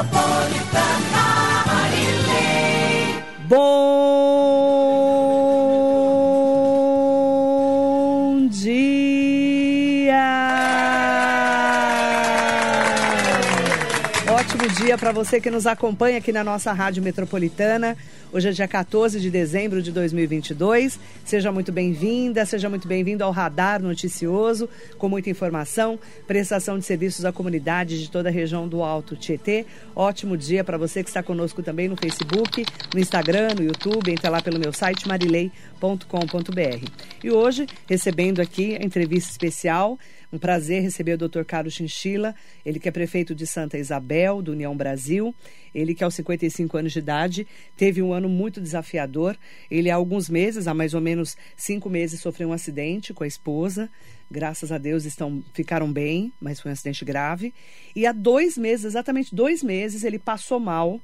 Metropolitana para você que nos acompanha aqui na nossa Rádio Metropolitana. Hoje é dia 14 de dezembro de 2022. Seja muito bem-vinda, seja muito bem-vindo ao Radar Noticioso, com muita informação, prestação de serviços à comunidade de toda a região do Alto Tietê. Ótimo dia para você que está conosco também no Facebook, no Instagram, no YouTube, entre lá pelo meu site marilei.com.br. E hoje, recebendo aqui a entrevista especial um prazer receber o Dr. Carlos Chinchila, ele que é prefeito de Santa Isabel, do União Brasil. Ele que aos 55 anos de idade teve um ano muito desafiador. Ele há alguns meses, há mais ou menos cinco meses, sofreu um acidente com a esposa. Graças a Deus estão, ficaram bem, mas foi um acidente grave. E há dois meses, exatamente dois meses, ele passou mal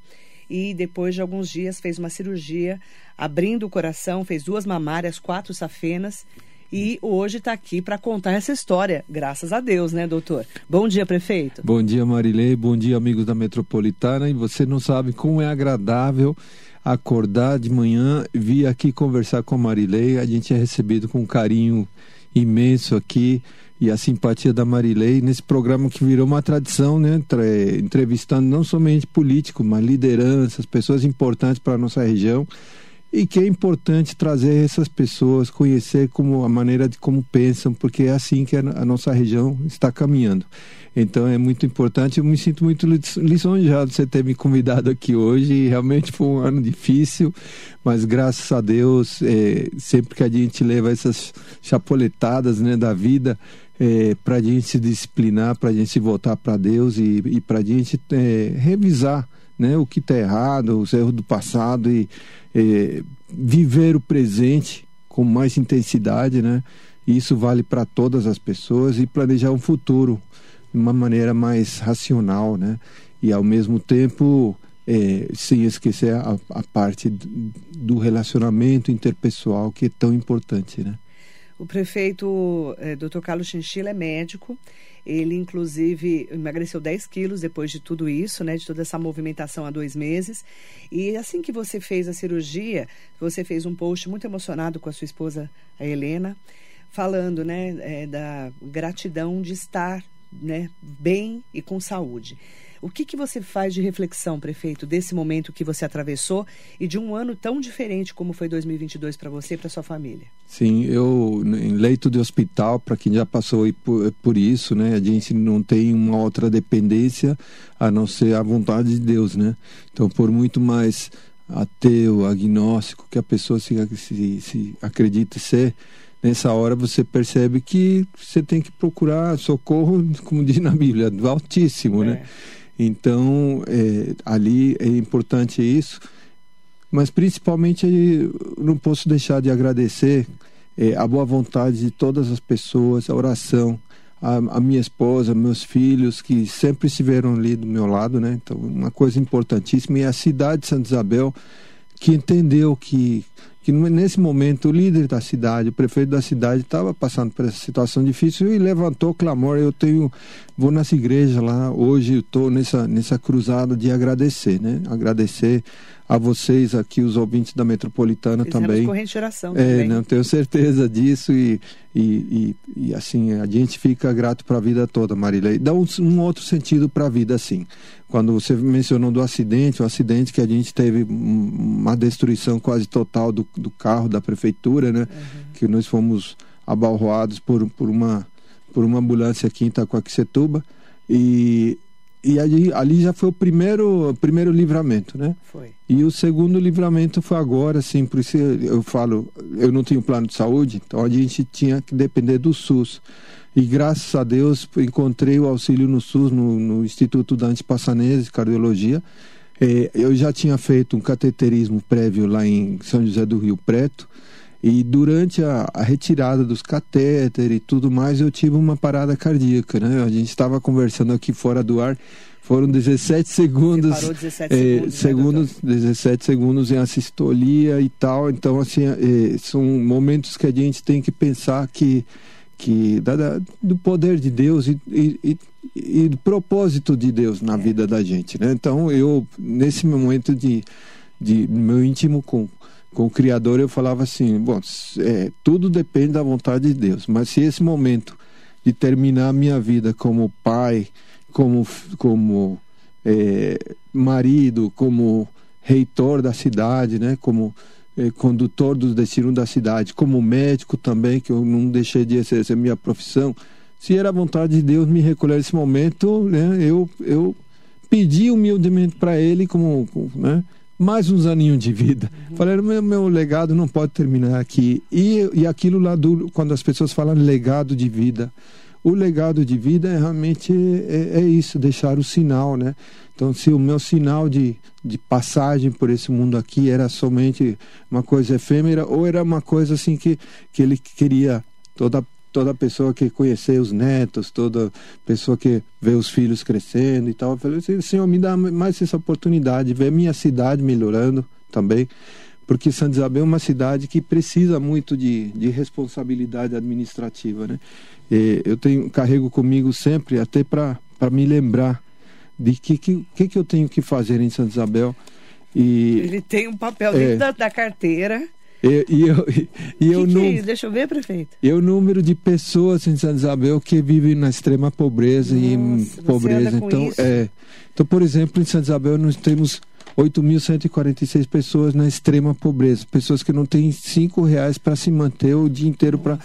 e depois de alguns dias fez uma cirurgia abrindo o coração, fez duas mamárias, quatro safenas e hoje está aqui para contar essa história, graças a Deus, né, doutor? Bom dia, prefeito. Bom dia, Marilei. Bom dia, amigos da Metropolitana. E você não sabe como é agradável acordar de manhã, vir aqui conversar com a Marilei. A gente é recebido com um carinho imenso aqui e a simpatia da Marilei nesse programa que virou uma tradição, né? Entrevistando não somente políticos, mas lideranças, pessoas importantes para a nossa região e que é importante trazer essas pessoas, conhecer como a maneira de como pensam, porque é assim que a, nossa região está caminhando. Então é muito importante. Eu me sinto muito lisonjeado de você ter me convidado aqui hoje. Realmente foi um ano difícil, mas graças a Deus, é, sempre que a gente leva essas chapoletadas né, da vida, é, para a gente se disciplinar, para a gente se voltar para Deus e, e para a gente é, revisar né, o que está errado, os erros do passado e é, viver o presente com mais intensidade, né? Isso vale para todas as pessoas e planejar um futuro de uma maneira mais racional, né? E ao mesmo tempo é, sem esquecer a, a parte do relacionamento interpessoal que é tão importante, né? O prefeito é, Dr. Carlos Chinchila é médico. Ele, inclusive, emagreceu 10 quilos depois de tudo isso, né? De toda essa movimentação há dois meses. E assim que você fez a cirurgia, você fez um post muito emocionado com a sua esposa, a Helena, falando, né? É, da gratidão de estar né, bem e com saúde. O que, que você faz de reflexão, prefeito, desse momento que você atravessou e de um ano tão diferente como foi 2022 para você e para sua família? Sim, eu em leito de hospital, para quem já passou por, por isso, né, a gente não tem uma outra dependência a não ser a vontade de Deus, né? Então, por muito mais ateu, agnóstico que a pessoa se, se, se acredita ser, nessa hora você percebe que você tem que procurar socorro, como diz na Bíblia, do Altíssimo, né? é. né? Então, é, ali é importante isso, mas principalmente não posso deixar de agradecer é, a boa vontade de todas as pessoas, a oração, a, a, minha esposa, meus filhos, que sempre estiveram ali do meu lado, né? Então, uma coisa importantíssima. E a cidade de Santa Isabel, que entendeu que que nesse momento o líder da cidade, o prefeito da cidade estava passando por essa situação difícil e levantou clamor. Eu tenho, vou nessa igreja lá hoje, estou nessa nessa cruzada de agradecer, né? Agradecer a vocês aqui, os ouvintes da Metropolitana Fizemos também. corrente de oração é, também. Não tenho certeza disso e, e, e, e assim a gente fica grato para a vida toda, Marília. E dá um, um outro sentido para a vida, assim. Quando você mencionou do acidente, o acidente que a gente teve uma destruição quase total do, do carro da prefeitura, né? Uhum. Que nós fomos abalroados por, por uma por uma ambulância aqui em Itacoaquecetuba e e ali, ali já foi o primeiro, primeiro livramento, né? Foi. E o segundo livramento foi agora, assim, por isso eu falo, eu não tinha plano de saúde, então a gente tinha que depender do SUS. E graças a Deus encontrei o auxílio no SUS, no, no Instituto Dante Passanese, Cardiologia. É, eu já tinha feito um cateterismo prévio lá em São José do Rio Preto. E durante a, a, retirada dos catéteres e tudo mais, eu tive uma parada cardíaca, né? A gente estava conversando aqui fora do ar, foram 17 segundos. Você parou 17 é, segundos, né, segundos 17 segundos em assistolia e tal. Então, assim, é, são momentos que a gente tem que pensar que que da, da, do poder de Deus e, e, e, do propósito de Deus na é. vida da gente, né? Então eu nesse momento de, de meu íntimo com com o Criador eu falava assim, bom, é, tudo depende da vontade de Deus, mas se esse momento de terminar a minha vida como pai, como como é, marido, como reitor da cidade, né? Como é, condutor dos destinos da cidade, como médico também, que eu não deixei de exercer minha profissão. Se era a vontade de Deus me recolher nesse momento, né? Eu eu pedi humildemente para Ele como, né? Mais uns aninhos de vida. Uhum. Falei, meu, meu legado não pode terminar aqui. E, e aquilo lá, do, quando as pessoas falam legado de vida, o legado de vida é realmente é, é, isso, deixar o sinal, né? Então, se o meu sinal de, de passagem por esse mundo aqui era somente uma coisa efêmera, ou era uma coisa assim que, que ele queria toda toda pessoa que conhecer os netos, toda pessoa que vê os filhos crescendo e tal. Eu falei assim, Senhor, me dá mais essa oportunidade, ver minha cidade melhorando também porque Santa Isabel é uma cidade que precisa muito de, de responsabilidade administrativa, né? E eu tenho carrego comigo sempre até para me lembrar de que, que que que eu tenho que fazer em Santa Isabel e ele tem um papel dentro é, da, da, carteira e, e eu, e, e eu que não, é Deixa eu ver, prefeito. E o número de pessoas em Santa Isabel que vivem na extrema pobreza Nossa, e pobreza. Então, é. Então, por exemplo, em Santa Isabel nós temos 8.146 pessoas na extrema pobreza, pessoas que não têm cinco reais para se manter o dia inteiro para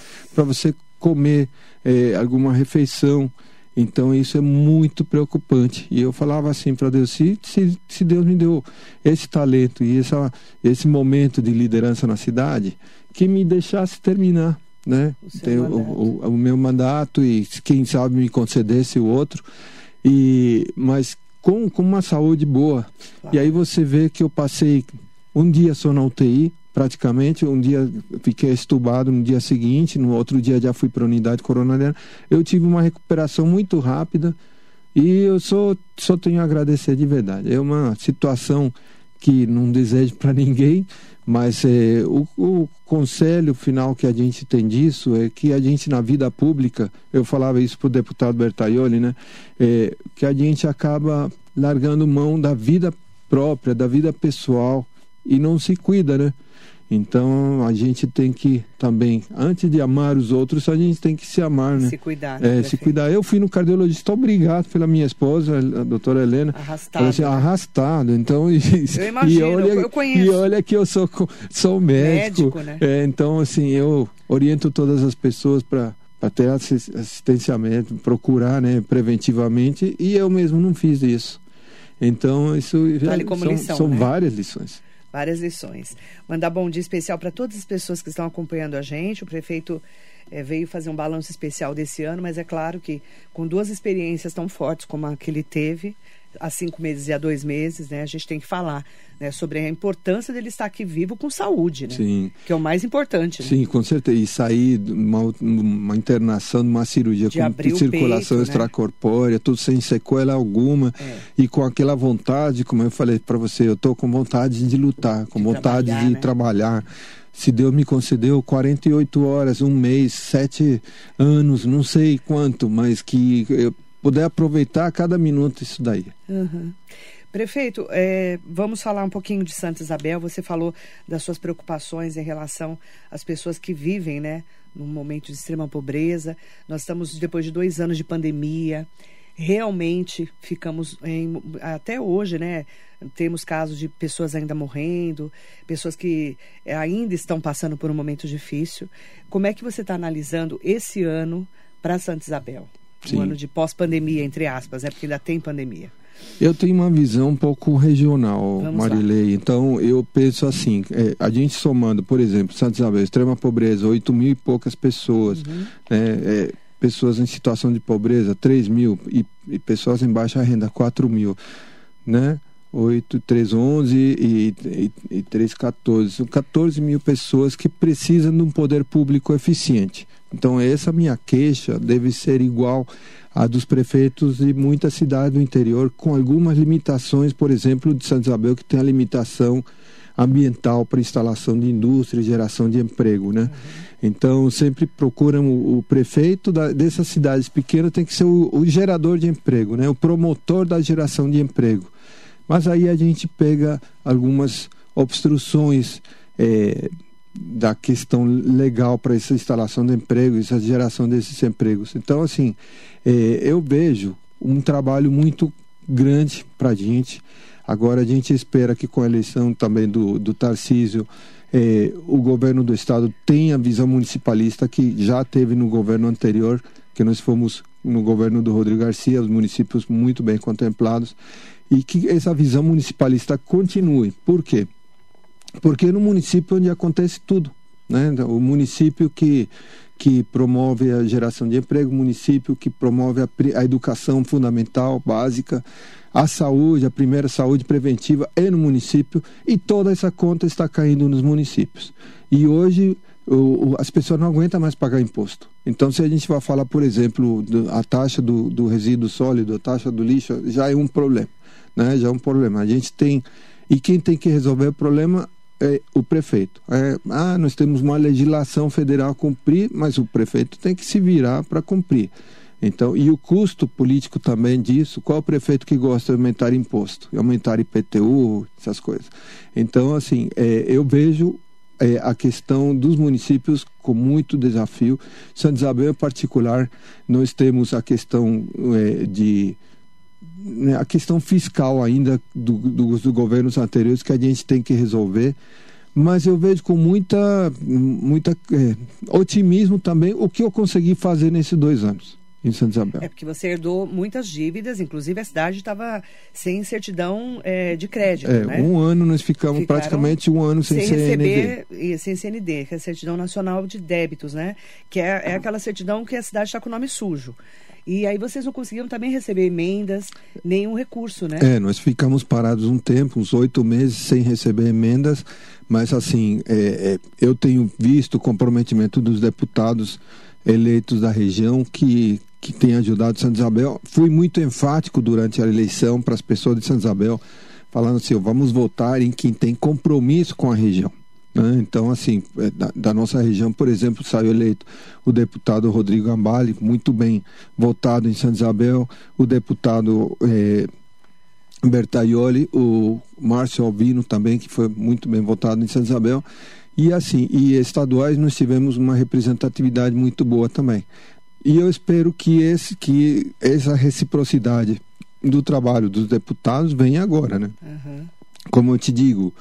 você comer é, alguma refeição. Então isso é muito preocupante. E eu falava assim para Deus: se, se, se, Deus me deu esse talento e essa, esse momento de liderança na cidade, que me deixasse terminar né? O, o, o, o, meu mandato e quem sabe me concedesse o outro. E, mas com, com uma saúde boa. Claro. E aí você vê que eu passei um dia só na UTI, praticamente. Um dia fiquei estubado no dia seguinte, no outro dia já fui para a unidade coronária. Eu tive uma recuperação muito rápida e eu só, só tenho a agradecer de verdade. É uma situação que não desejo para ninguém, mas é, o, o conselho final que a gente tem disso é que a gente na vida pública, eu falava isso para o deputado Bertaioli, né? É, que a gente acaba largando mão da vida própria, da vida pessoal e não se cuida, né? Então a gente tem que também, antes de amar os outros, a gente tem que se amar, né? Se cuidar. Né, é, se cuidar. Eu fui no cardiologista, obrigado pela minha esposa, a doutora Helena. Arrastado. Assim, arrastado. Então, e, eu imagino, e olha, eu conheço. E olha que eu sou, sou médico. médico né? é, então, assim, eu oriento todas as pessoas para ter assistenciamento, procurar né, preventivamente, e eu mesmo não fiz isso. Então, isso vale são, lição, são né? várias lições várias lições. Mandar bom dia especial para todas as pessoas que estão acompanhando a gente. O prefeito é, veio fazer um balanço especial desse ano, mas é claro que com duas experiências tão fortes como a que ele teve, há cinco meses e há dois meses, né? A gente tem que falar né, sobre a importância dele estar aqui vivo com saúde, né? Sim. Que é o mais importante. Né? Sim, com certeza. E sair de uma, uma internação, de uma cirurgia de com circulação peito, extracorpórea, né? tudo sem sequela alguma é. e com aquela vontade, como eu falei para você, eu tô com vontade de lutar, com de vontade trabalhar, de né? trabalhar. Se Deus me concedeu 48 horas, um mês, sete anos, não sei quanto, mas que eu puder aproveitar cada minuto isso daí. Uhum. Prefeito, é, vamos falar um pouquinho de Santa Isabel. Você falou das suas preocupações em relação às pessoas que vivem, né, num momento de extrema pobreza. Nós estamos depois de dois anos de pandemia. Realmente ficamos em, até hoje, né? Temos casos de pessoas ainda morrendo, pessoas que ainda estão passando por um momento difícil. Como é que você está analisando esse ano para Santa Isabel? Sim. Um ano de pós-pandemia, entre aspas, né? Porque ainda tem pandemia. Eu tenho uma visão um pouco regional, Vamos Marilei. lá. Então, eu penso assim: é, a gente somando, por exemplo, Santa Isabel, extrema pobreza, 8 mil e poucas pessoas, Uhum. né, é, pessoas em situação de pobreza, 3 mil, e, e pessoas em baixa renda, 4 mil, né? 8, 3, 11 e, e, e 3, 14. São 14 mil pessoas que precisam de um poder público eficiente. Então, essa minha queixa deve ser igual à dos prefeitos de muitas cidades do interior, com algumas limitações, por exemplo, de Santa Isabel, que tem a limitação ambiental para instalação de indústria e geração de emprego, né? Uhum. Então, sempre procuram o, o prefeito da, dessas cidades pequenas tem que ser o, o, gerador de emprego, né? O promotor da geração de emprego. Mas aí a gente pega algumas obstruções é, da questão legal para essa instalação de emprego, essa geração desses empregos. Então, assim, é, eu vejo um trabalho muito grande para a gente. Agora a gente espera que com a eleição também do, do Tarcísio, eh, o governo do estado tenha a visão municipalista que já teve no governo anterior, que nós fomos no governo do Rodrigo Garcia, os municípios muito bem contemplados, e que essa visão municipalista continue. Por quê? Porque no município onde acontece tudo. Né? O município que, que promove a geração de emprego, o município que promove a, a educação fundamental, básica, a saúde, a primeira saúde preventiva é no município e toda essa conta está caindo nos municípios. E hoje o, o, as pessoas não aguentam mais pagar imposto. Então, se a gente vai falar, por exemplo, do, a taxa do, do resíduo sólido, a taxa do lixo, já é um problema. Né? Já é um problema. A gente tem. E quem tem que resolver o problema é o prefeito. É, ah, nós temos uma legislação federal a cumprir, mas o prefeito tem que se virar para cumprir. Então, e o custo político também disso, qual o prefeito que gosta de aumentar imposto, aumentar IPTU, essas coisas. Então, assim, é, eu vejo é, a questão dos municípios com muito desafio. Santa Isabel, em particular, nós temos a questão é, de a questão fiscal ainda do, do, dos governos anteriores que a gente tem que resolver mas eu vejo com muita, muita é, otimismo também o que eu consegui fazer nesses dois anos em Santa Isabel. É porque você herdou muitas dívidas, inclusive a cidade estava sem certidão é, de crédito, é, né? Um ano nós ficamos Ficaram praticamente um ano sem, sem CND. receber sem CND, que é a certidão nacional de débitos, né? Que é, é aquela certidão que a cidade está com o nome sujo. E aí vocês não conseguiram também receber emendas, nenhum recurso, né? É, nós ficamos parados um tempo, uns oito meses sem receber emendas, mas assim, é, é, eu tenho visto o comprometimento dos deputados eleitos da região que que tem ajudado Santa Isabel. Fui muito enfático durante a eleição para as pessoas de Santa Isabel, falando assim: vamos votar em quem tem compromisso com a região. Né? Então, assim, é, da, da, nossa região, por exemplo, saiu eleito o deputado Rodrigo Gambale, muito bem votado em Santa Isabel, o deputado é, Bertaioli, o Márcio Albino também, que foi muito bem votado em Santa Isabel. E assim, e estaduais nós tivemos uma representatividade muito boa também. E eu espero que, esse, que essa reciprocidade do trabalho dos deputados venha agora, né? Uhum. Como eu te digo,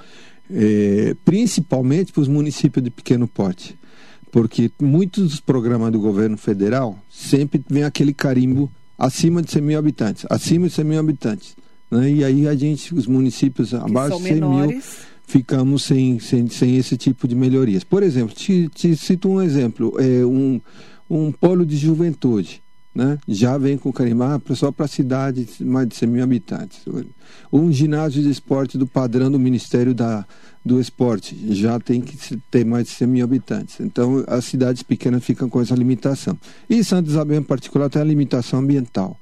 é, principalmente para os municípios de pequeno porte, porque muitos dos programas do governo federal sempre vem aquele carimbo acima de 100 mil habitantes, acima de 100 mil habitantes. Né? E aí a gente, os municípios abaixo de 100 menores. mil, ficamos sem, sem, sem esse tipo de melhorias. Por exemplo, te, te cito um exemplo, é um um polo de juventude. Né? Já vem com carimbar só para cidades mais de 100 mil habitantes. Um ginásio de esporte do padrão do Ministério da, do Esporte já tem que ter mais de 100 mil habitantes. Então, as cidades pequenas ficam com essa limitação. E Santa Isabel, em particular, tem a limitação ambiental.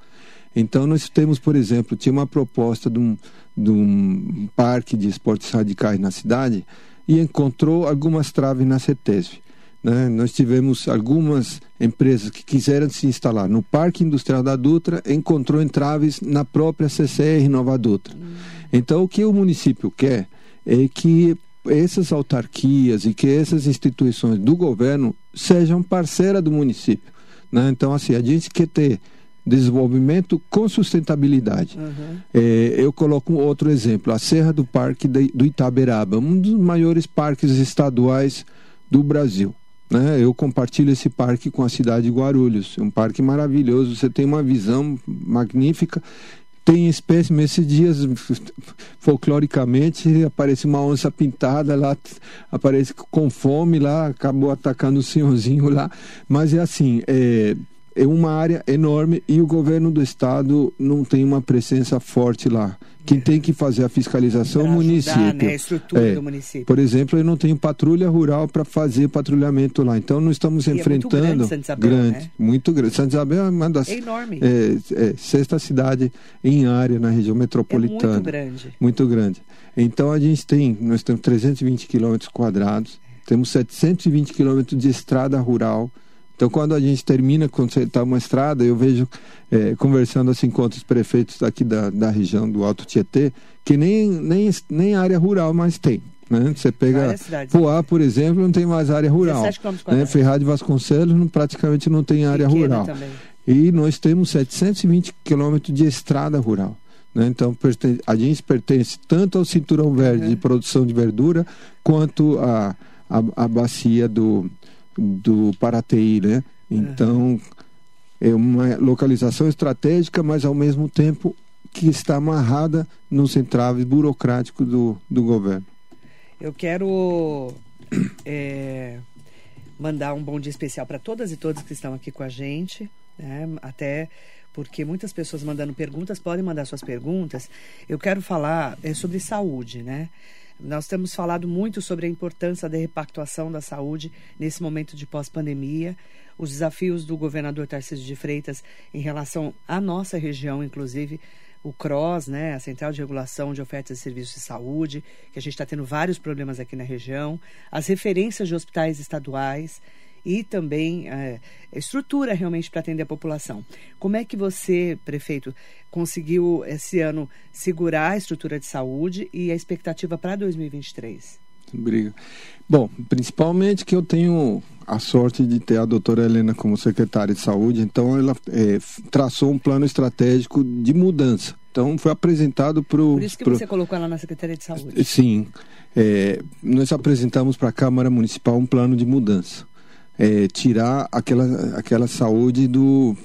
Então, nós temos, por exemplo, tinha uma proposta de um, de um parque de esportes radicais na cidade e encontrou algumas traves na CETESB. Né? Nós tivemos algumas empresas que quiseram se instalar no Parque Industrial da Dutra, encontrou entraves na própria CCR Nova Dutra. Hum. Então, o que o município quer é que essas autarquias e que essas instituições do governo sejam parceira do município. Né? Então, assim, a gente quer ter desenvolvimento com sustentabilidade. Uhum. É, eu coloco outro exemplo, a Serra do Parque do Itaberaba, um dos maiores parques estaduais do Brasil. Né? Eu compartilho esse parque com a cidade de Guarulhos. É um parque maravilhoso, você tem uma visão magnífica. Tem espécimes, esses dias, folcloricamente, aparece uma onça pintada lá, aparece com fome lá, acabou atacando o senhorzinho lá. Mas é assim, é, é uma área enorme e o governo do estado não tem uma presença forte lá Quem tem que fazer a fiscalização é o município. né, a estrutura É. do município. Por exemplo, eu não tenho patrulha rural para fazer patrulhamento lá. Então, não estamos E é muito enfrentando. grande Santa Isabel, grande, né? muito grande. Santa Isabel é uma das. É enorme. é, é, sexta cidade em área na região É metropolitana. muito grande. Muito grande. Então a gente tem, nós temos 320 quilômetros quadrados, temos 720 quilômetros de estrada rural. Então quando a gente termina, quando você está uma estrada, eu vejo, eh, conversando assim com outros prefeitos aqui da, da região do Alto Tietê, que nem, nem, nem área rural mais tem. Né? Você pega. Poá, por exemplo, não tem mais área rural. 17 quilômetros Né? Ferraz de Vasconcelos não- praticamente não tem área Pequena rural. também. E nós temos 720 quilômetros de estrada rural. né? Então, a gente pertence tanto ao cinturão verde Uhum. de produção de verdura, quanto à a, a, bacia do, do Parateí. Né? Então, é uma localização estratégica, mas ao mesmo tempo que está amarrada nos entraves burocráticos do, do governo. Eu quero é, mandar um bom dia especial para todas e todos que estão aqui com a gente, né? até porque muitas pessoas mandando perguntas podem mandar suas perguntas. Eu quero falar é, sobre saúde, né? Nós temos falado muito sobre a importância da repactuação da saúde nesse momento de pós-pandemia, os desafios do governador Tarcísio de Freitas em relação à nossa região, inclusive o CROSS, né, a Central de Regulação de Ofertas e Serviços de Saúde, que a gente está tendo vários problemas aqui na região, as referências de hospitais estaduais e também é, estrutura realmente para atender a população. Como é que você, prefeito, conseguiu esse ano segurar a estrutura de saúde e a expectativa para 2023? Obrigado. Bom, principalmente que eu tenho a sorte de ter a doutora Helena como secretária de saúde, então ela é, traçou um plano estratégico de mudança. Então foi apresentado para o. Por isso que pro... você colocou ela na Secretaria de Saúde. Sim. É, nós apresentamos para a Câmara Municipal um plano de mudança. É, tirar aquela, aquela saúde do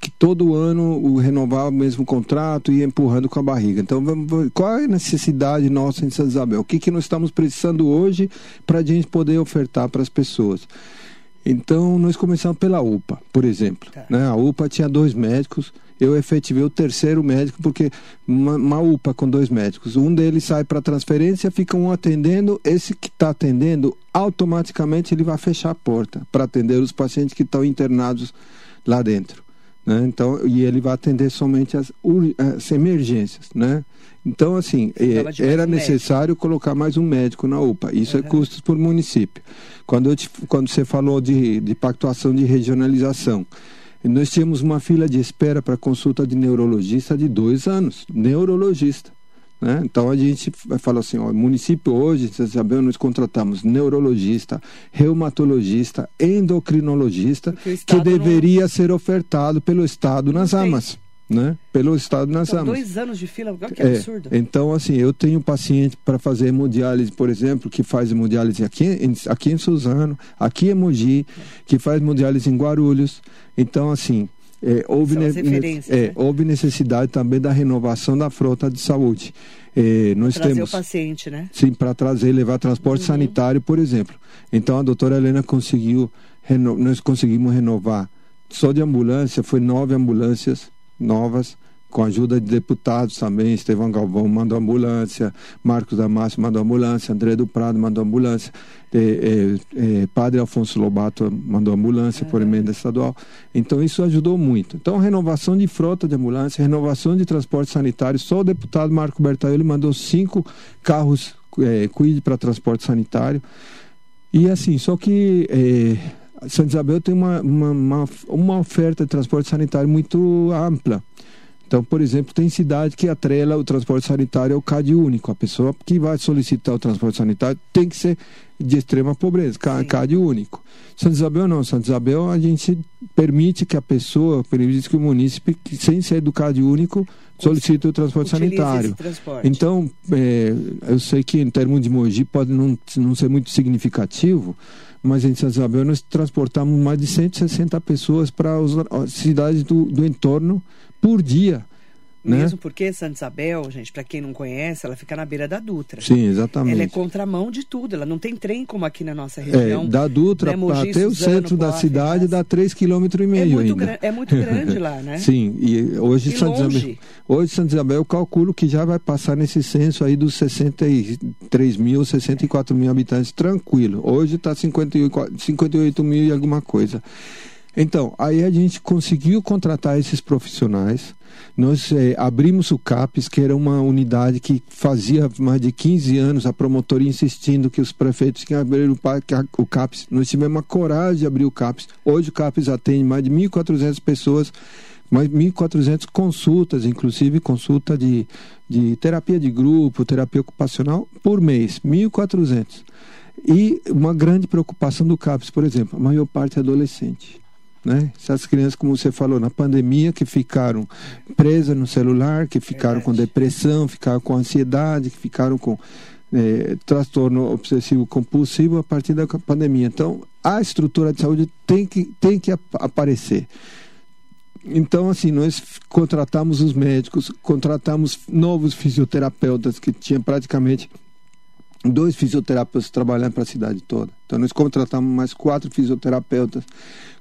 que todo ano o renovar o mesmo contrato e empurrando com a barriga. Então, vamos, qual é a necessidade nossa em Santa Isabel? O que, que nós estamos precisando hoje para a gente poder ofertar para as pessoas? Então, nós começamos pela UPA, por exemplo. Tá. Né? A UPA tinha dois médicos, eu efetivei o terceiro médico, porque uma, uma UPA com dois médicos, um deles sai para transferência, fica um atendendo, esse que está atendendo, automaticamente ele vai fechar a porta para atender os pacientes que estão internados lá dentro. Né? Então, e ele vai atender somente as, as emergências, né? Então, assim, é, era um necessário médico. colocar mais um médico na UPA. Isso uhum. é custos por município. Quando, eu te, quando você falou de, de pactuação de regionalização, nós tínhamos uma fila de espera para consulta de neurologista de dois anos. Neurologista. Né? Então a gente fala assim: ó, município hoje, vocês sabem, nós contratamos neurologista, reumatologista, endocrinologista, que deveria não... ser ofertado pelo Estado nas AMAs né? Pelo estado nas então, dois anos de fila, que é, absurdo. Então, assim, eu tenho paciente para fazer hemodiálise, por exemplo, que faz hemodiálise aqui em, aqui em Suzano, aqui em Mogi, que faz hemodiálise em Guarulhos. Então, assim, é, houve, ne ne é, né? houve necessidade também da renovação da frota de saúde. É, nós trazer temos, o paciente, né? Sim, para trazer, levar transporte uhum. sanitário, por exemplo. Então, a doutora Helena conseguiu, nós conseguimos renovar só de ambulância, foi nove ambulâncias novas, com a ajuda de deputados também, Estevão Galvão mandou ambulância, Marcos Damasio mandou ambulância, André do Prado mandou ambulância, eh, eh, Padre Afonso Lobato mandou ambulância uhum. por emenda estadual. Então isso ajudou muito. Então renovação de frota de ambulância, renovação de transporte sanitário, só o deputado Marco Bertaioli mandou cinco carros eh, Quid para transporte sanitário. E assim, só que Santa Isabel tem uma, uma, uma, uma, oferta de transporte sanitário muito ampla. Então, por exemplo, tem cidade que atrela o transporte sanitário ao CAD único. A pessoa que vai solicitar o transporte sanitário tem que ser de extrema pobreza, CAD único. Santa Isabel não, Santa Isabel a gente permite que a pessoa, permite que o munícipe, sem ser do CAD único, solicite o transporte sanitário. Transporte. Então, é, eu sei que em termos de Mogi pode não, não ser muito significativo, mas em Santa Isabel nós transportamos mais de 160 pessoas para as cidades do, do entorno por dia. Né? Mesmo porque Santa Isabel, gente, para quem não conhece, ela fica na beira da Dutra. Sim, exatamente. Ela é contramão de tudo, ela não tem trem como aqui na nossa É, região. da Dutra né, Mogi, até o Suzano, centro da cidade dá 3,5 km e é, meio muito ainda. é muito grande lá, né? Sim, e hoje E Santa longe. Isabel, hoje Santa Isabel eu calculo que já vai passar nesse censo aí dos 63 mil, 64 mil habitantes, tranquilo. Hoje está 58, 58 mil e alguma coisa. Então, aí a gente conseguiu contratar esses profissionais. Nós eh, abrimos o CAPES, que era uma unidade que fazia mais de 15 anos a promotoria insistindo que os prefeitos que abrir o, pa- o CAPES. Nós tivemos a coragem de abrir o CAPES. Hoje o CAPES atende mais de 1.400 pessoas, mais 1.400 consultas, inclusive consulta de, de terapia de grupo, terapia ocupacional, por mês. 1.400. E uma grande preocupação do CAPES, por exemplo, a maior parte é adolescente. Né? Essas crianças, como você falou, na pandemia, que ficaram presas no celular, que ficaram com depressão, ficaram com ansiedade, que ficaram com eh, transtorno obsessivo compulsivo a partir da pandemia. Então, a estrutura de saúde tem que, tem que ap- aparecer. Então, assim, nós contratamos os médicos, contratamos novos fisioterapeutas, que tinha praticamente dois fisioterapeutas trabalhando para a cidade toda. Então, nós contratamos mais quatro fisioterapeutas,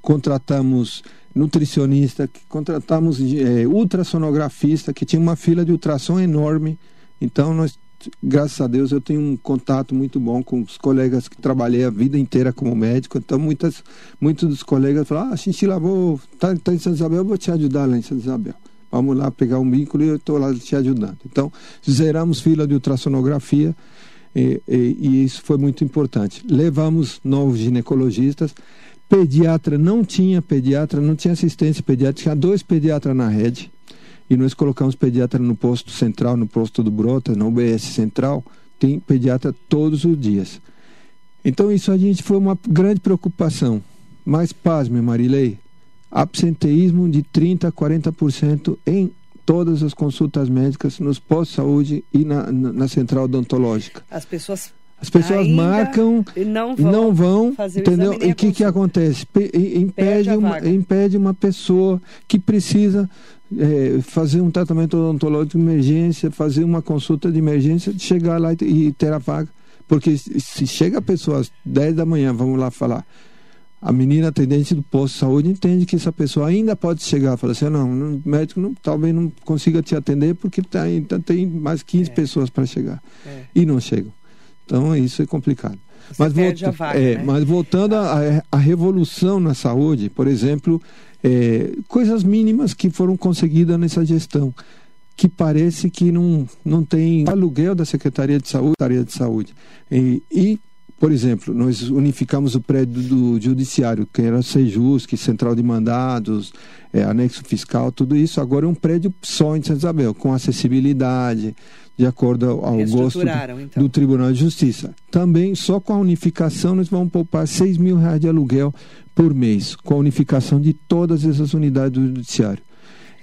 contratamos nutricionista, contratamos eh, ultrassonografista, que tinha uma fila de ultrassom enorme. Então, nós, graças a Deus, eu tenho um contato muito bom com os colegas que trabalhei a vida inteira como médico. Então, muitas, muitos dos colegas falaram, ah, Chinchila, vou, tá, tá em Santa Isabel, eu vou te ajudar lá em Santa Isabel. Vamos lá pegar um vínculo e eu estou lá te ajudando. Então, zeramos fila de ultrassonografia, e, e- e isso foi muito importante. Levamos novos ginecologistas. Pediatra não tinha pediatra, não tinha assistência pediátrica, tinha dois pediatras na rede. E nós colocamos pediatra no posto central, no posto do Brota, na UBS central, tem pediatra todos os dias. Então isso a gente foi uma grande preocupação. Mas pasme, Marilei, absenteísmo de 30 a 40% em todas as consultas médicas nos postos de saúde e na, na, central odontológica. As pessoas As pessoas ainda marcam não e vão, não vão, fazer o entendeu? E o que, que acontece? Pe- impede, uma, impede uma pessoa que precisa eh, fazer um tratamento odontológico de emergência, fazer uma consulta de emergência, de chegar lá e, e ter a vaga. Porque se chega a pessoa às 10 da manhã, vamos lá falar, a menina atendente do posto de saúde entende que essa pessoa ainda pode chegar, fala assim, não, não, o médico não, talvez não consiga te atender porque tá, ainda tem mais 15 É. pessoas para chegar. É. E não chegam. Então isso é complicado. Você perde a vaga, é, né? mas voltando à à revolução na saúde, por exemplo, é, coisas mínimas que foram conseguidas nessa gestão, que parece que não, não tem aluguel da Secretaria de Saúde, Secretaria de Saúde. E, e, por exemplo, nós unificamos o prédio do Judiciário, que era Sejus, que Central de Mandados, é, anexo fiscal, tudo isso agora é um prédio só em Santa Isabel, com acessibilidade, de acordo ao, gosto do, então. do Tribunal de Justiça. Também, só com a unificação, nós vamos poupar 6 mil reais de aluguel por mês, com a unificação de todas essas unidades do Judiciário.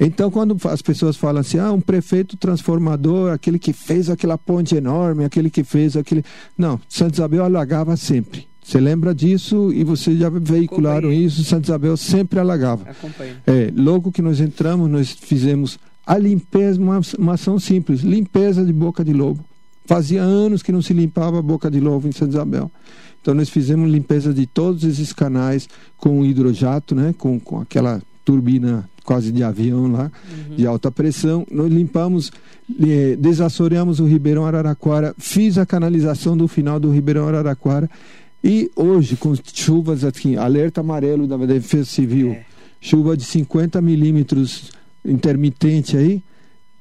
Então, quando as pessoas falam assim, ah, um prefeito transformador, aquele que fez aquela ponte enorme, aquele que fez aquele. Não, Santa Isabel alagava sempre. Você lembra disso e vocês já veicularam Acompanhei. isso, Santa Isabel sempre alagava. É, logo que nós entramos, nós fizemos a limpeza, uma, uma ação simples, limpeza de boca de lobo. Fazia anos que não se limpava a boca de lobo em Santa Isabel. Então nós fizemos limpeza de todos esses canais com hidrojato, né, com, com aquela turbina quase de avião lá, de alta pressão. Nós limpamos, eh, desassoreamos o Ribeirão Araraquara, fiz a canalização do final do Ribeirão Araraquara. E hoje, com chuvas aqui, alerta amarelo da Defesa Civil, É. chuva de 50 milímetros intermitente aí,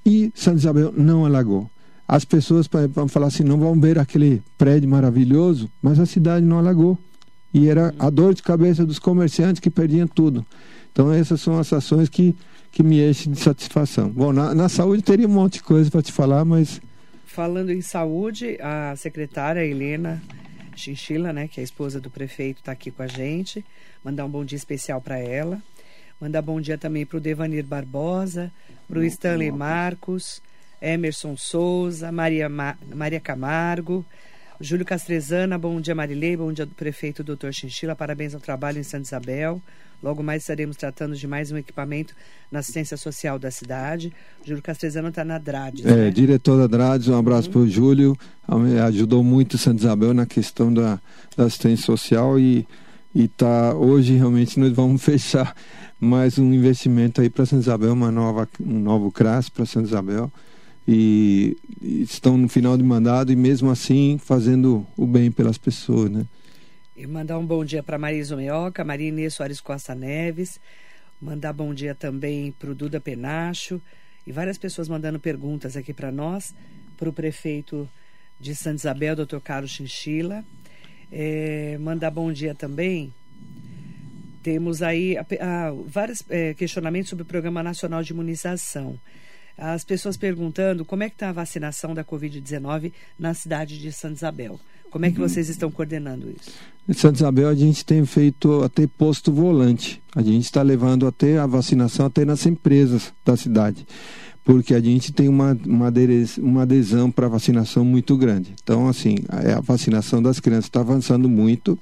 e Santa Isabel não alagou. As pessoas vão falar assim, não vão ver aquele prédio maravilhoso, mas a cidade não alagou. E era a dor de cabeça dos comerciantes que perdiam tudo. Então essas são as ações que, que me enchem de satisfação. Bom, na, na saúde teria um monte de coisa para te falar, mas Falando em saúde, a secretária Helena Chinchila, né, que é a esposa do prefeito, está aqui com a gente. Mandar um bom dia especial para ela. Mandar bom dia também para o Devanir Barbosa, para o Stanley Marcos, Emerson Souza, Maria, Ma- Maria Camargo, Júlio Castrezana, bom dia Marilei, bom dia do prefeito Dr. Chinchila, parabéns ao trabalho em Santa Isabel. Logo mais estaremos tratando de mais um equipamento na assistência social da cidade. Júlio Castrezana está na Drades. É, né? diretor da Drades, um abraço uhum. para o Júlio. Ajudou muito Santa Isabel na questão da, da assistência social e, e tá, hoje realmente nós vamos fechar mais um investimento aí para Santa Isabel, uma nova, um novo CRAS para Santa Isabel e, estão no final de mandado e mesmo assim fazendo o bem pelas pessoas, né? E mandar um bom dia para Marisa Meoca, Maria Inês Soares Costa Neves, mandar bom dia também para o Duda Penacho e várias pessoas mandando perguntas aqui para nós, para o prefeito de Santa Isabel, doutor Carlos Chinchila. É, mandar bom dia também. Temos aí a, a, vários é, questionamentos sobre o Programa Nacional de Imunização as pessoas perguntando como é que está a vacinação da Covid-19 na cidade de Santa Isabel. Como é que uhum. vocês estão coordenando isso? Em Santa Isabel a gente tem feito até posto volante. A gente está levando até a vacinação até nas empresas da cidade. Porque a gente tem uma, uma, adesão para a vacinação muito grande. Então, assim, a, a vacinação das crianças está avançando muito.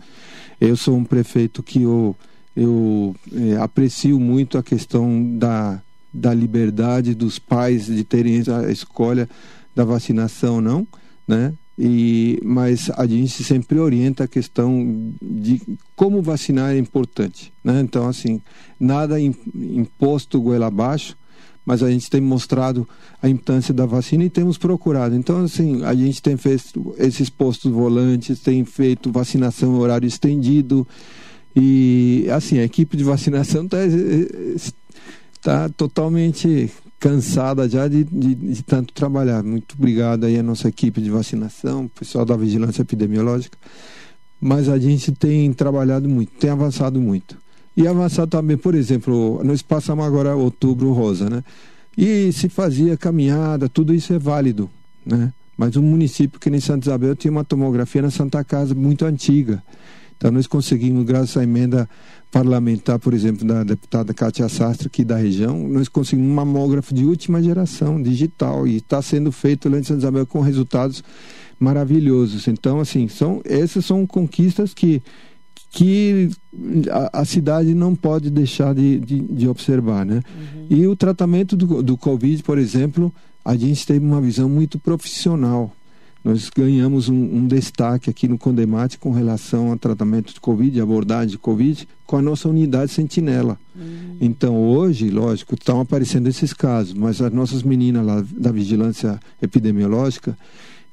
Eu sou um prefeito que eu, eu é, aprecio muito a questão da da liberdade dos pais de terem a escolha da vacinação não, né? E, mas a gente sempre orienta a questão de como vacinar é importante, né? Então assim, nada imposto goela abaixo, mas a gente tem mostrado a importância da vacina e temos procurado. Então, assim, a gente tem feito esses postos volantes, tem feito vacinação em horário estendido. E, assim, a equipe de vacinação está está totalmente cansada já de, de, de, tanto trabalhar. Muito obrigado aí à nossa equipe de vacinação, pessoal da vigilância epidemiológica. Mas a gente tem trabalhado muito, tem avançado muito. E avançado também, por exemplo, nós passamos agora outubro rosa, né? E se fazia caminhada, tudo isso é válido, né? Mas um município que nem Santa Isabel tinha uma tomografia na Santa Casa muito antiga. Então nós conseguimos, graças à emenda parlamentar, por exemplo, da deputada Cátia Sastre, aqui da região, nós conseguimos um mamógrafo de última geração, digital, e está sendo feito lá em Santa Isabel com resultados maravilhosos. Então, assim, são, essas são conquistas que, que a, a cidade não pode deixar de, de, de observar, né? Uhum. E o tratamento do, do Covid, por exemplo, a gente teve uma visão muito profissional. Nós ganhamos um, um, destaque aqui no Condemate com relação ao tratamento de Covid, abordagem de Covid, com a nossa unidade sentinela. Uhum. Então, hoje, lógico, estão aparecendo esses casos, mas as nossas meninas lá da vigilância epidemiológica,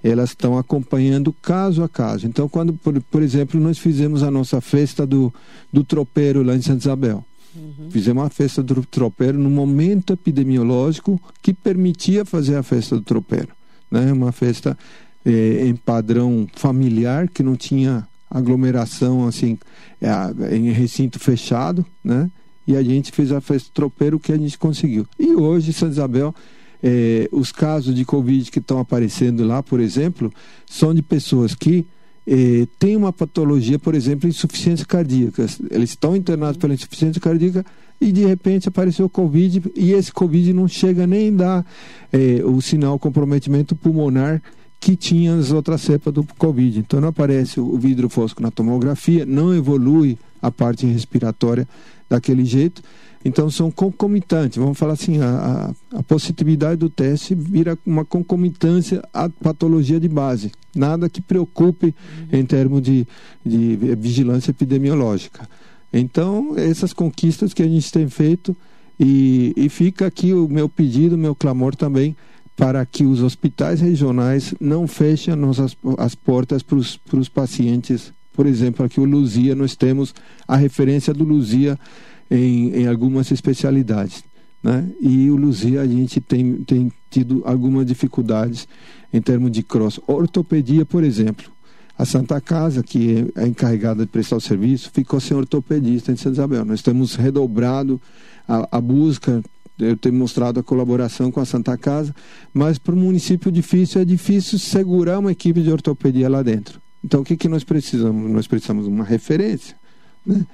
elas estão acompanhando caso a caso. Então, quando, por, por exemplo, nós fizemos a nossa festa do, do tropeiro lá em Santa Isabel. Uhum. Fizemos a festa do tropeiro no momento epidemiológico que permitia fazer a festa do tropeiro. Né? Uma festa é, em padrão familiar, que não tinha aglomeração assim é, em recinto fechado, né? E a gente fez a festa tropeiro que a gente conseguiu. E hoje, Santa Isabel, é, os casos de Covid que estão aparecendo lá, por exemplo, são de pessoas que têm uma patologia, por exemplo, insuficiência cardíaca. Eles estão internados pela insuficiência cardíaca e de repente apareceu Covid e esse Covid não chega nem a dar o sinal comprometimento pulmonar que tinha as outras cepas do Covid. Então não aparece o vidro fosco na tomografia, não evolui a parte respiratória daquele jeito. Então são concomitantes, vamos falar assim, a, a, a possibilidade do teste vira uma concomitância à patologia de base. Nada que preocupe em termos de, de vigilância epidemiológica. Então, essas conquistas que a gente tem feito, e, e fica aqui o meu pedido, o meu clamor também, para que os hospitais regionais não fechem as, as portas para os pacientes. Por exemplo, aqui o Luzia, nós temos a referência do Luzia em, em algumas especialidades. Né? E o Luzia, a gente tem, tem tido algumas dificuldades em termos de cross. Ortopedia, por exemplo. A Santa Casa, que é encarregada de prestar o serviço, ficou sem ortopedista em Santa Isabel. Nós temos redobrado a, a busca eu tenho mostrado a colaboração com a Santa Casa, mas para um município difícil é difícil segurar uma equipe de ortopedia lá dentro. Então o que, que nós precisamos? Nós precisamos de uma referência. Né?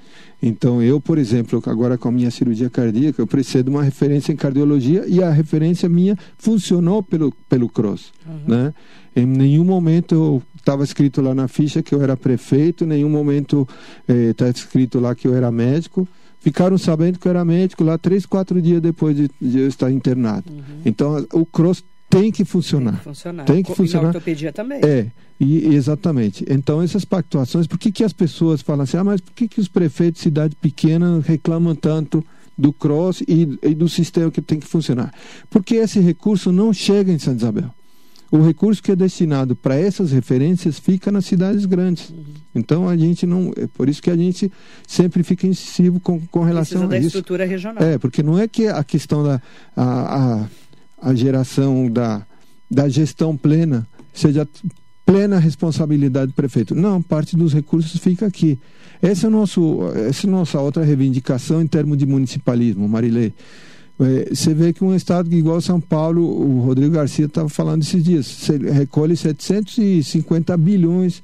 Então eu, por exemplo, agora com a minha cirurgia cardíaca, eu preciso de uma referência em cardiologia e a referência minha funcionou pelo, pelo CROSS. Uhum. Né? Em nenhum momento eu estava escrito lá na ficha que eu era prefeito, em nenhum momento está escrito lá que eu era médico. Ficaram sabendo que eu era médico lá três, quatro dias depois de, de eu estar internado. Uhum. Então, o CROSS tem que funcionar. Tem que funcionar. Tem que funcionar. E na ortopedia também. É, e, exatamente. Então, essas pactuações, por que, que as pessoas falam assim, ah, mas por que, que os prefeitos de cidade pequena reclamam tanto do cross e, e do sistema que tem que funcionar? Porque esse recurso não chega em Santa Isabel. O recurso que é destinado para essas referências fica nas cidades grandes. Uhum. Então a gente não. É por isso que a gente sempre fica incisivo com, com relação Precisa a da isso. estrutura regional. É, porque não é que a questão da. A, a, a geração da, da gestão plena seja plena responsabilidade do prefeito. Não, parte dos recursos fica aqui. Essa é, nosso, essa é a nossa outra reivindicação em termos de municipalismo, Marilei. É, você vê que um estado igual São Paulo, o Rodrigo Garcia estava falando esses dias, você recolhe 750 bilhões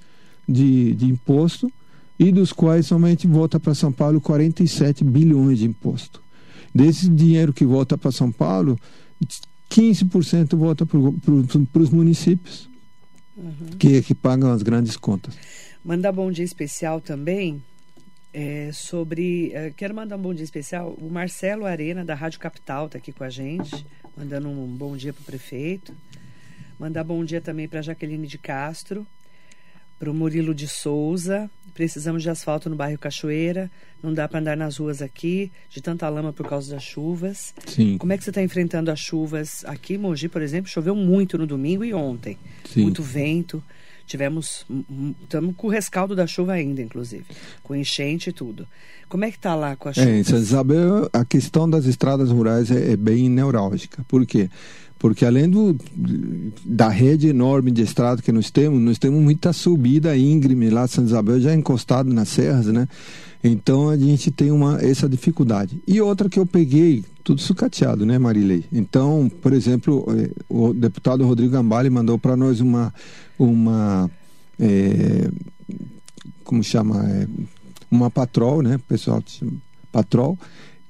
de, de imposto e dos quais somente volta para São Paulo 47 bilhões de imposto. Desse dinheiro que volta para São Paulo, 15% volta para os municípios, uhum. que, que pagam as grandes contas. Mandar bom dia especial também é, sobre. É, quero mandar um bom dia especial. O Marcelo Arena, da Rádio Capital, está aqui com a gente, mandando um bom dia para o prefeito. Mandar bom dia também para Jaqueline de Castro, para o Murilo de Souza. Precisamos de asfalto no bairro Cachoeira. Não dá para andar nas ruas aqui, de tanta lama por causa das chuvas. Sim. Como é que você está enfrentando as chuvas? Aqui Mogi, por exemplo, choveu muito no domingo e ontem. Sim. Muito vento. Tivemos. Estamos com o rescaldo da chuva ainda, inclusive. Com enchente e tudo. Como é que está lá com a chuva? É, em São Isabel, a questão das estradas rurais é, é bem neurálgica. Por quê? Porque além do, da rede enorme de estrada que nós temos, nós temos muita subida íngreme lá São Isabel, já encostado nas serras, né? Então a gente tem uma, essa dificuldade. E outra que eu peguei, tudo sucateado, né, Marilei? Então, por exemplo, eh, o deputado Rodrigo Gambale mandou para nós uma. uma é, como chama? É, uma patrol, né? Pessoal patrol,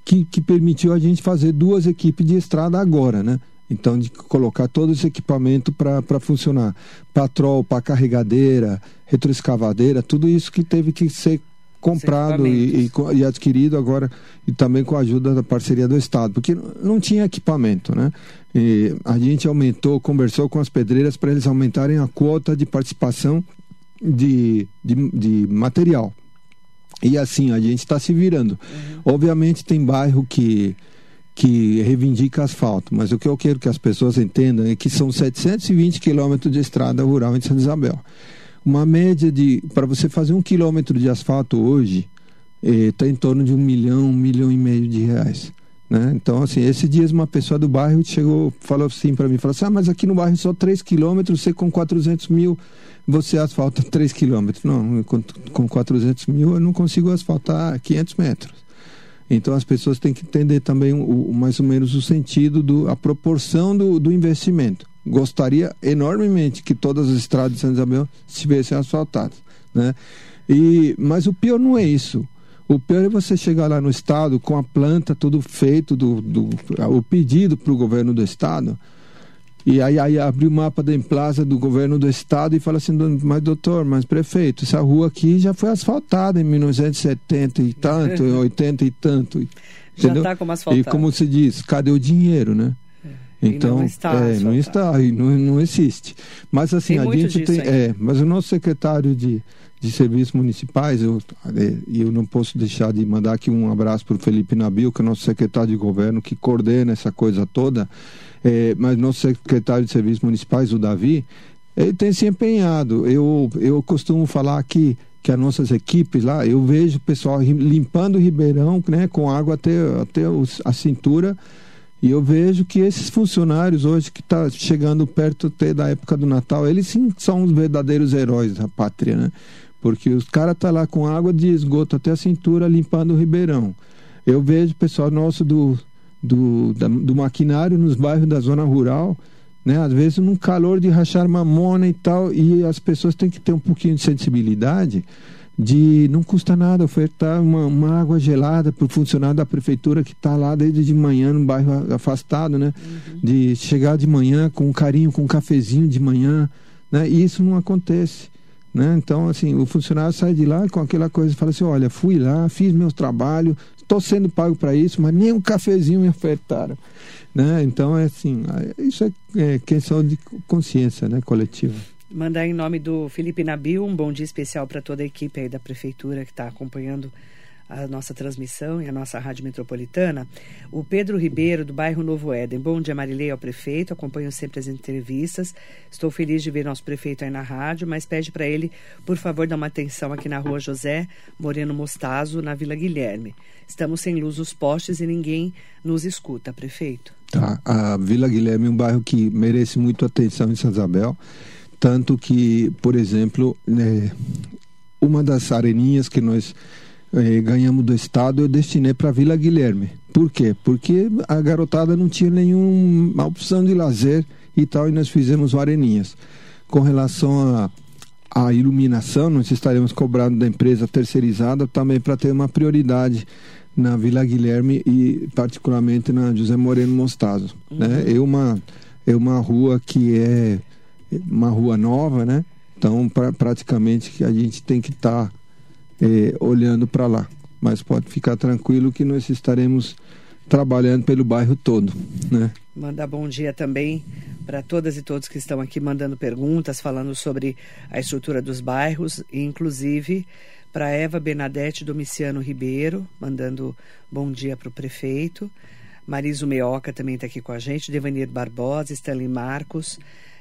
que, que permitiu a gente fazer duas equipes de estrada agora, né? Então, de colocar todo esse equipamento para funcionar. Patrol, para carregadeira, retroescavadeira, tudo isso que teve que ser comprado e, e, e, adquirido agora e também com a ajuda da parceria do Estado, porque não tinha equipamento, né? E a gente aumentou, conversou com as pedreiras para eles aumentarem a quota de participação de, de, de material. E assim, a gente está se virando. Uhum. Obviamente tem bairro que que reivindica asfalto, mas o que eu quero que as pessoas entendam é que são 720 quilômetros de estrada rural em Santa Isabel. Uma média de. Para você fazer um quilômetro de asfalto hoje, está eh, em torno de um milhão, um milhão e meio de reais. Né? Então, assim, esses dias uma pessoa do bairro chegou, falou assim para mim, falou assim, ah, mas aqui no bairro só 3 quilômetros, você com 400 mil, você asfalta 3 quilômetros. Não, com, com 400 mil eu não consigo asfaltar 500 metros. Então as pessoas têm que entender também o, mais ou menos o sentido, do, a proporção do, do investimento. Gostaria enormemente que todas as estradas de São Isabel estivessem asfaltadas. Né? E, mas o pior não é isso. O pior é você chegar lá no estado com a planta tudo feito, do, do o pedido para o governo do estado, e aí, aí abre o mapa da Emplaza do governo do estado e fala assim, mas doutor, mas prefeito, essa rua aqui já foi asfaltada em 1970 e tanto, 80 e tanto. Já está como asfaltada. E como se diz, cadê o dinheiro, né? Então, não está, é, não está, e não, não existe. Mas assim, tem a gente tem. É, mas o nosso secretário de, de serviços municipais, eu, é, eu não posso deixar de mandar aqui um abraço para o Felipe Nabil, que é nosso secretário de governo, que coordena essa coisa toda é, mas nosso secretário de Serviços Municipais, o Davi, ele tem se empenhado. Eu, eu costumo falar que, que as nossas equipes lá, eu vejo o pessoal limpando o Ribeirão né, com água até, até os, a cintura. E eu vejo que esses funcionários hoje que está chegando perto da época do Natal, eles sim são os verdadeiros heróis da pátria, né? Porque os caras estão tá lá com água de esgoto até a cintura limpando o Ribeirão. Eu vejo o pessoal nosso do, do, da, do maquinário nos bairros da zona rural, né? Às vezes num calor de rachar mamona e tal, e as pessoas têm que ter um pouquinho de sensibilidade de não custa nada ofertar uma, uma água gelada para o funcionário da prefeitura que está lá desde de manhã no bairro afastado, né? Uhum. De chegar de manhã com carinho, com um cafezinho de manhã, né? E isso não acontece. Né? Então, assim, o funcionário sai de lá com aquela coisa e fala assim: olha, fui lá, fiz meu trabalho, estou sendo pago para isso, mas nem um cafezinho me ofertaram. Né? Então, é assim, isso é, é questão de consciência né, coletiva. Mandar em nome do Felipe Nabil um bom dia especial para toda a equipe aí da prefeitura que está acompanhando a nossa transmissão e a nossa rádio metropolitana. O Pedro Ribeiro, do bairro Novo Éden. Bom dia, Marilei, ao prefeito. Acompanho sempre as entrevistas. Estou feliz de ver nosso prefeito aí na rádio, mas pede para ele, por favor, dar uma atenção aqui na rua José Moreno Mostazo, na Vila Guilherme. Estamos sem luz nos postes e ninguém nos escuta, prefeito. Tá. A Vila Guilherme é um bairro que merece muito atenção em São Isabel. Tanto que, por exemplo, né, uma das areninhas que nós eh, ganhamos do Estado, eu destinei para Vila Guilherme. Por quê? Porque a garotada não tinha nenhuma opção de lazer e tal, e nós fizemos o Areninhas. Com relação a a iluminação, nós estaremos cobrando da empresa terceirizada também para ter uma prioridade na Vila Guilherme e particularmente na José Moreno Mostazo. Né? Uhum. Né? É, uma, é uma rua que é uma rua nova, né? Então pra, praticamente a gente tem que estar tá eh, olhando para lá. Mas pode ficar tranquilo que nós estaremos trabalhando pelo bairro todo, né? Mandar bom dia também para todas e todos que estão aqui mandando perguntas, falando sobre a estrutura dos bairros, inclusive para Eva Bernadette Domiciano Ribeiro, mandando bom dia para o prefeito. Mariso Meoca também está aqui com a gente, Devanir Barbosa, Stanley Marcos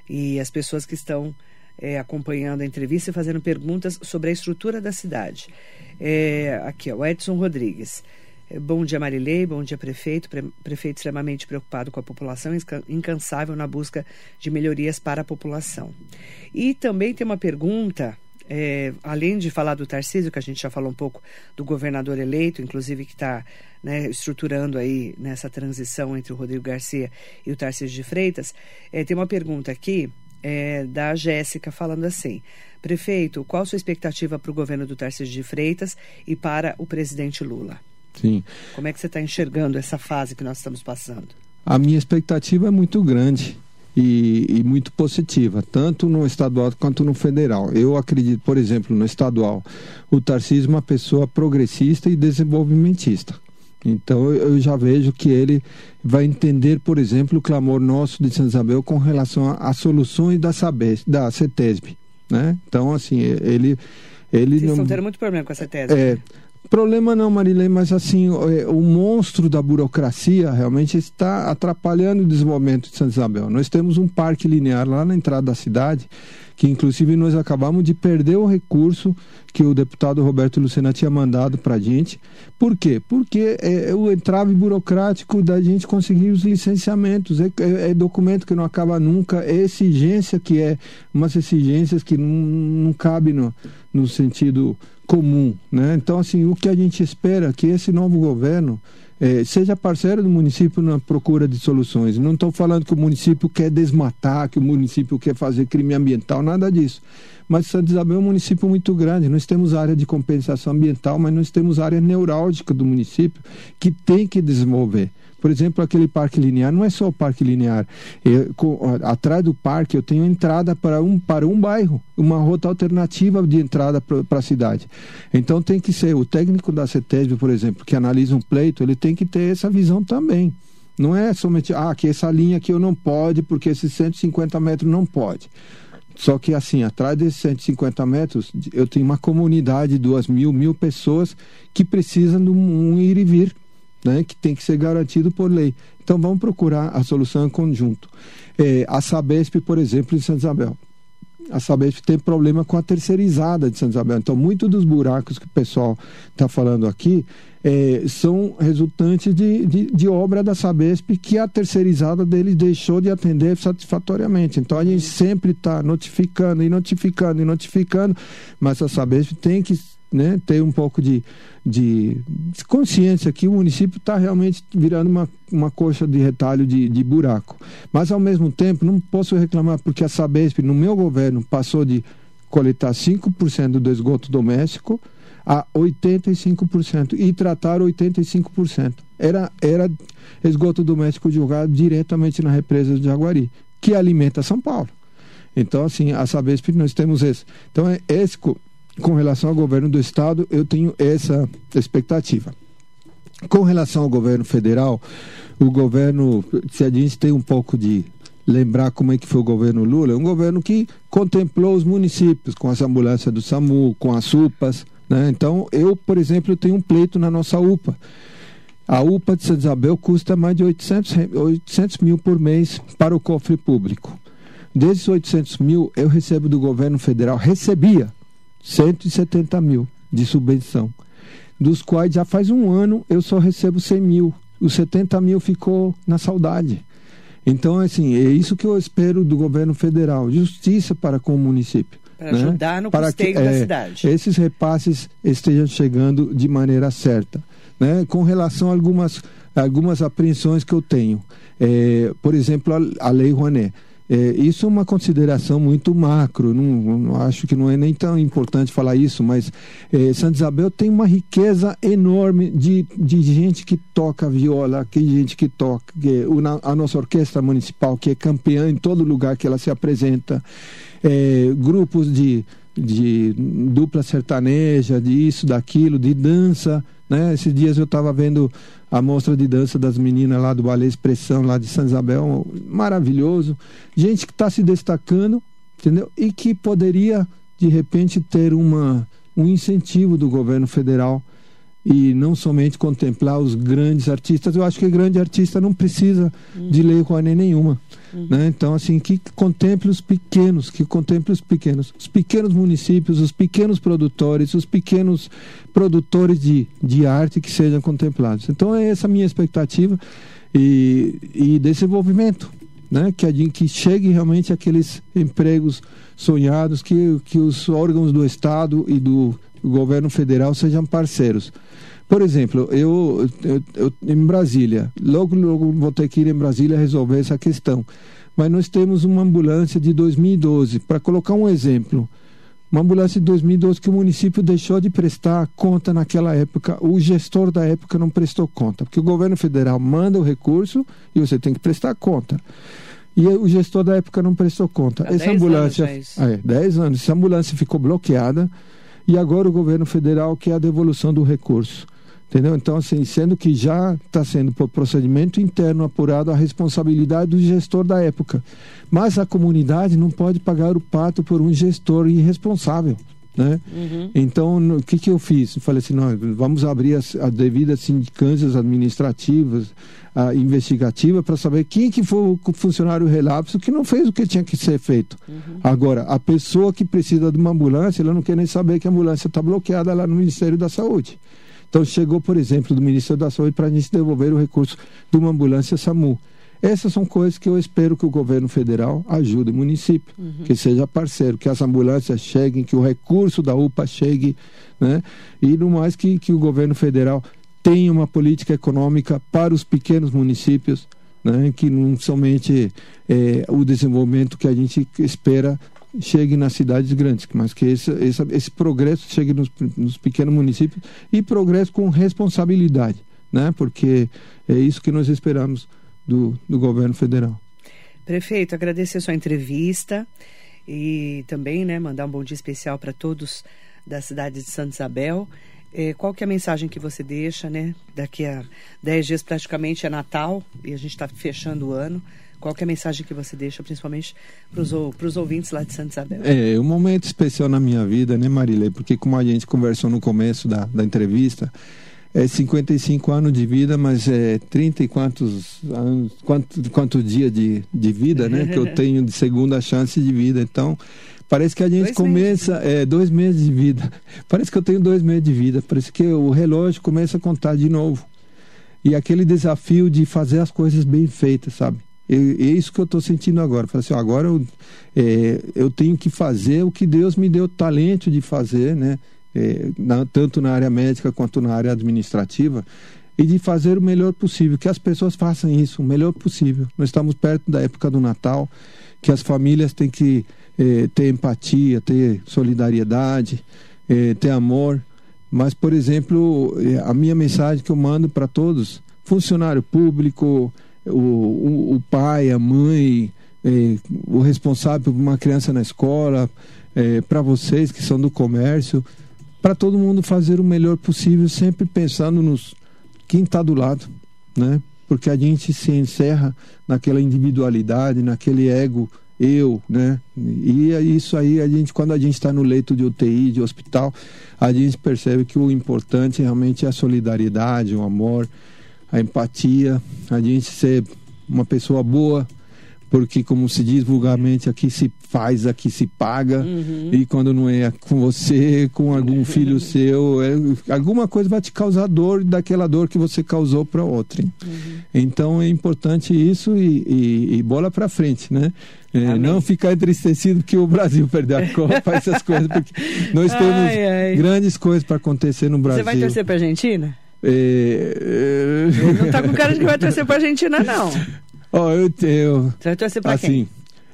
e as pessoas que estão é, acompanhando a entrevista e fazendo perguntas sobre a estrutura da cidade. É, aqui, ó, o Edson Rodrigues. É, bom dia, Marilei. Bom dia, prefeito. Pre prefeito extremamente preocupado com a população, incansável na busca de melhorias para a população. E também tem uma pergunta, é, além de falar do Tarcísio, que a gente já falou um pouco do governador eleito, inclusive que está né, estruturando aí nessa transição entre o Rodrigo Garcia e o Tarcísio de Freitas, é, tem uma pergunta aqui é, da Jéssica falando assim: Prefeito, qual a sua expectativa para o governo do Tarcísio de Freitas e para o presidente Lula? Sim. Como é que você está enxergando essa fase que nós estamos passando? A minha expectativa é muito grande. E, e, muito positiva, tanto no estadual quanto no federal. Eu acredito, por exemplo, no estadual, o Tarcísio é uma pessoa progressista e desenvolvimentista. Então eu já vejo que ele vai entender, por exemplo, o clamor nosso de São Isabel com relação às soluções da Sabes, da CETESB, né? Então assim, ele ele Vocês não... estão tendo muito problema com a CETESB. É, Problema não, Marilei, mas assim, o, é, o, monstro da burocracia realmente está atrapalhando o desenvolvimento de Santa Isabel. Nós temos um parque linear lá na entrada da cidade, que inclusive nós acabamos de perder o recurso que o deputado Roberto Lucena tinha mandado para a gente. Por quê? Porque é, é, o entrave burocrático da gente conseguir os licenciamentos. É, é, é, documento que não acaba nunca, é exigência que é umas exigências que não, não cabe no, no sentido comum. Né? Então, assim, o que a gente espera é que esse novo governo é, seja parceiro do município na procura de soluções. Não estou falando que o município quer desmatar, que o município quer fazer crime ambiental, nada disso. Mas Santa Isabel é um município muito grande. Nós temos área de compensação ambiental, mas nós temos área neurálgica do município que tem que desenvolver. Por exemplo, aquele parque linear não é só o parque linear. Eu, com, atrás do parque eu tenho entrada para um, para um bairro, uma rota alternativa de entrada para a cidade. Então tem que ser o técnico da CETESB, por exemplo, que analisa um pleito, ele tem que ter essa visão também. Não é somente, ah, que essa linha aqui eu não pode, porque esses 150 metros não pode. Só que assim, atrás desses 150 metros, eu tenho uma comunidade de duas mil, mil pessoas que precisam de um ir e vir né, que tem que ser garantido por lei. Então vamos procurar a solução em conjunto. É, a Sabesp, por exemplo, em Santa Isabel. A Sabesp tem problema com a terceirizada de Santa Isabel. Então, muitos dos buracos que o pessoal está falando aqui é, são resultantes de, de, de, obra da Sabesp que a terceirizada dele deixou de atender satisfatoriamente. Então, a gente sempre está notificando e notificando e notificando, mas a Sabesp tem que né, ter um pouco de, de, consciência que o município está realmente virando uma, uma coxa de retalho de, de buraco. Mas, ao mesmo tempo, não posso reclamar porque a Sabesp, no meu governo, passou de coletar 5% do esgoto doméstico a 85% e tratar 85%. Era, era esgoto doméstico jogado diretamente na represa de Jaguari, que alimenta São Paulo. Então, assim, a Sabesp nós temos esse. Então, é esse com relação ao governo do estado, eu tenho essa expectativa. Com relação ao governo federal, o governo, se a gente tem um pouco de lembrar como é que foi o governo Lula, é um governo que contemplou os municípios com as ambulâncias do SAMU, com as UPAs, né? Então, eu, por exemplo, tenho um pleito na nossa UPA. A UPA de Santa Isabel custa mais de 800, 800 mil por mês para o cofre público. Desses 800 mil, eu recebo do governo federal, recebia 170 mil de subvenção, dos quais já faz um ano eu só recebo 100 mil. Os 70 mil ficou na saudade. Então, assim, é isso que eu espero do governo federal: justiça para com o município. Para né? ajudar no para custeio que, da é, cidade. Esses repasses estejam chegando de maneira certa. Né? Com relação a algumas, algumas apreensões que eu tenho. É, por exemplo, a, a Lei Rouanet. É, isso é uma consideração muito macro, não, não, acho que não é nem tão importante falar isso, mas é, Santa Isabel tem uma riqueza enorme de, de gente que toca viola, que gente que toca, que, a nossa orquestra municipal, que é campeã em todo lugar que ela se apresenta, é, grupos de, de dupla sertaneja, de isso, daquilo, de dança. Né? Esses dias eu estava vendo a mostra de dança das meninas lá do Balé Expressão, lá de São Isabel, maravilhoso. Gente que está se destacando, entendeu? E que poderia, de repente, ter uma, um incentivo do governo federal e não somente contemplar os grandes artistas. Eu acho que grande artista não precisa uhum. de lei Rouanet nenhuma. Uhum. Né? Então, assim, que contemple os pequenos, que contemple os pequenos, os pequenos municípios, os pequenos produtores, os pequenos produtores de, de arte que sejam contemplados. Então, é essa a minha expectativa e, e desenvolvimento. Né? Que, que chegue realmente aqueles empregos sonhados, que, que os órgãos do Estado e do governo federal sejam parceiros. Por exemplo, eu, eu, eu, em Brasília, logo, logo vou ter que ir em Brasília resolver essa questão. Mas nós temos uma ambulância de 2012, para colocar um exemplo. Uma ambulância de 2012 que o município deixou de prestar conta naquela época. O gestor da época não prestou conta, porque o governo federal manda o recurso e você tem que prestar conta. E o gestor da época não prestou conta. Há essa ambulância. Anos é, 10 anos. Essa ambulância ficou bloqueada e agora o governo federal quer a devolução do recurso. Entendeu? Então, assim, sendo que já está sendo por procedimento interno apurado a responsabilidade do gestor da época. Mas a comunidade não pode pagar o pato por um gestor irresponsável. Né? Uhum. Então, o que, que eu fiz? Eu falei assim: nós vamos abrir as, as devidas sindicâncias administrativas, investigativa, para saber quem que foi o funcionário relapso que não fez o que tinha que ser feito. Uhum. Agora, a pessoa que precisa de uma ambulância, ela não quer nem saber que a ambulância está bloqueada lá no Ministério da Saúde. Então chegou, por exemplo, do Ministério da Saúde para a gente devolver o recurso de uma ambulância SAMU. Essas são coisas que eu espero que o governo federal ajude o município, uhum. que seja parceiro, que as ambulâncias cheguem, que o recurso da UPA chegue, né? E no mais que, que o governo federal tenha uma política econômica para os pequenos municípios, né? que não somente é, o desenvolvimento que a gente espera chegue nas cidades grandes, mas que esse, esse, esse progresso chegue nos, nos, pequenos municípios e progresso com responsabilidade, né? porque é isso que nós esperamos do, do governo federal. Prefeito, agradecer sua entrevista e também né, mandar um bom dia especial para todos da cidade de Santa Isabel. É, qual que é a mensagem que você deixa, né? Daqui a 10 dias praticamente é Natal e a gente está fechando o ano. Qual é a mensagem que você deixa, principalmente para os ouvintes lá de Santa Isabel? É, um momento especial na minha vida, né, Marília? Porque como a gente conversou no começo da, da entrevista, é 55 anos de vida, mas é 30 e quantos anos, quanto, quanto dia de, de vida, né? que eu tenho de segunda chance de vida. Então, parece que a gente dois começa, meses. é, dois meses de vida. Parece que eu tenho dois meses de vida. Parece que o relógio começa a contar de novo. E aquele desafio de fazer as coisas bem feitas, sabe? é isso que eu estou sentindo agora. Falei assim, agora eu, é, eu tenho que fazer o que Deus me deu talento de fazer, né? É, na, tanto na área médica quanto na área administrativa, e de fazer o melhor possível, que as pessoas façam isso, o melhor possível. Nós estamos perto da época do Natal, que as famílias têm que é, ter empatia, ter solidariedade, é, ter amor. Mas, por exemplo, é, a minha mensagem que eu mando para todos, funcionário público, o, o, o pai, a mãe, é, o responsável por uma criança na escola, é, para vocês que são do comércio, para todo mundo fazer o melhor possível, sempre pensando nos quem está do lado, né? Porque a gente se encerra naquela individualidade, naquele ego eu, né? E é isso aí, a gente, quando a gente está no leito de UTI, de hospital, a gente percebe que o importante realmente é a solidariedade, o amor, a empatia, a gente ser uma pessoa boa, porque como se diz vulgarmente, aqui se faz, aqui se paga, uhum. e quando não é com você, com algum filho seu, é, alguma coisa vai te causar dor daquela dor que você causou para outra. Uhum. Então é importante isso e, e, e bola para frente, né? É, não ficar entristecido que o Brasil perdeu a Copa, essas coisas, porque nós temos ai, ai. grandes coisas para acontecer no Brasil. Você vai torcer para Argentina? É... Não está com cara de que vai torcer para Argentina, não. Ó, oh, eu tenho. Você vai torcer para assim, quem?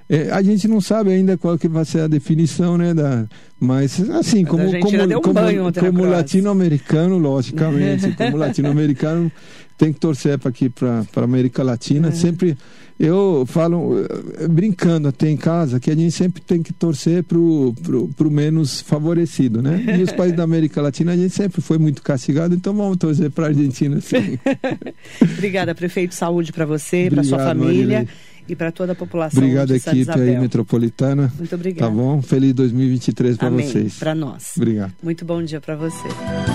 É, a gente não sabe ainda qual que vai ser a definição, né? Da, mas assim, mas como, como, um como, como latino-americano, logicamente, como latino-americano, tem que torcer para aqui para a América Latina. É. Sempre eu falo eh, brincando até em casa que a gente sempre tem que torcer pro, pro, pro menos favorecido, né? E os países da América Latina a gente sempre foi muito castigado, então vamos torcer para a Argentina, sim. Obrigada, prefeito. Saúde para você, para sua família. E para toda a população Obrigado, de equipe aí metropolitana. Muito obrigada. Tá bom? Feliz 2023 para vocês. Para nós. Obrigado. Muito bom dia para você.